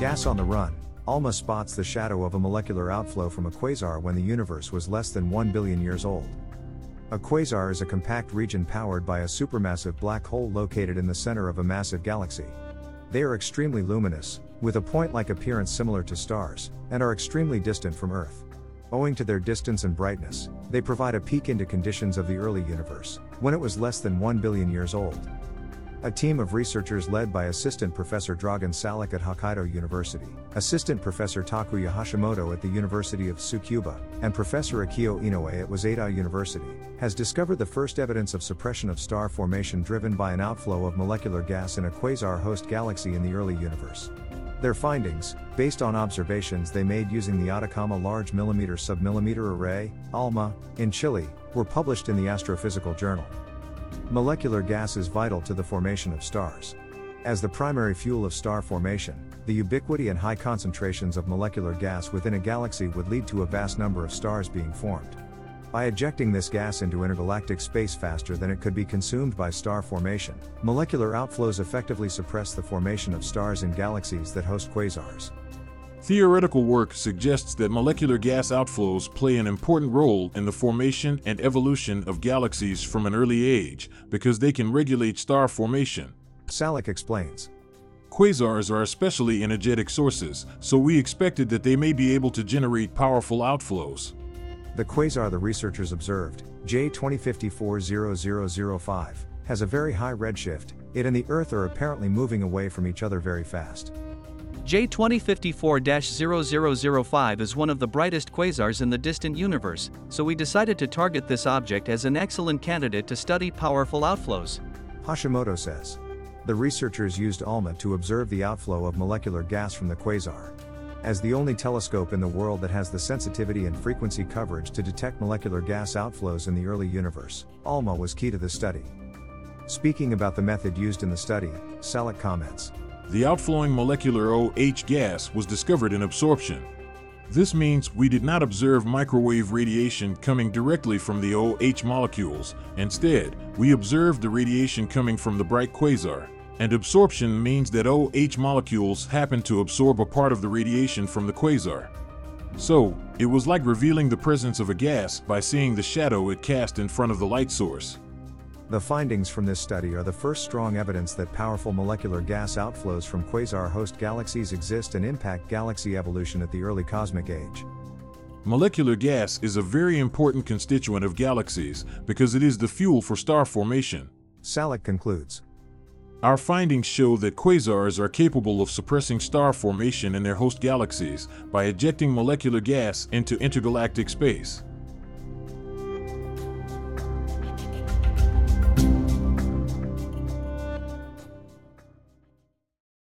Gas on the run. ALMA spots the shadow of a molecular outflow from a quasar when the universe was less than 1 billion years old. A quasar is a compact region powered by a supermassive black hole located in the center of a massive galaxy. They are extremely luminous, with a point like appearance similar to stars, and are extremely distant from Earth. Owing to their distance and brightness, they provide a peek into conditions of the early universe, when it was less than 1 billion years old. A team of researchers led by Assistant Professor Dragan Salak at Hokkaido University, Assistant Professor Takuya Hashimoto at the University of Tsukuba, and Professor Akio Inoue at Waseda University, has discovered the first evidence of suppression of star formation driven by an outflow of molecular gas in a quasar host galaxy in the early universe. Their findings, based on observations they made using the Atacama Large Millimeter Submillimeter Array, ALMA, in Chile, were published in the Astrophysical Journal. Molecular gas is vital to the formation of stars. As the primary fuel of star formation, the ubiquity and high concentrations of molecular gas within a galaxy would lead to a vast number of stars being formed. By ejecting this gas into intergalactic space faster than it could be consumed by star formation, molecular outflows effectively suppress the formation of stars in galaxies that host quasars. Theoretical work suggests that molecular gas outflows play an important role in the formation and evolution of galaxies from an early age because they can regulate star formation. Salak explains. Quasars are especially energetic sources, so we expected that they may be able to generate powerful outflows. The quasar the researchers observed, J20540005, has a very high redshift, it and the Earth are apparently moving away from each other very fast. J2054-0005 is one of the brightest quasars in the distant universe, so we decided to target this object as an excellent candidate to study powerful outflows. Hashimoto says. The researchers used ALMA to observe the outflow of molecular gas from the quasar. As the only telescope in the world that has the sensitivity and frequency coverage to detect molecular gas outflows in the early universe, ALMA was key to the study. Speaking about the method used in the study, Salak comments the outflowing molecular OH gas was discovered in absorption. This means we did not observe microwave radiation coming directly from the OH molecules. Instead, we observed the radiation coming from the bright quasar. And absorption means that OH molecules happen to absorb a part of the radiation from the quasar. So, it was like revealing the presence of a gas by seeing the shadow it cast in front of the light source. The findings from this study are the first strong evidence that powerful molecular gas outflows from quasar host galaxies exist and impact galaxy evolution at the early cosmic age. Molecular gas is a very important constituent of galaxies because it is the fuel for star formation. Salak concludes. Our findings show that quasars are capable of suppressing star formation in their host galaxies by ejecting molecular gas into intergalactic space.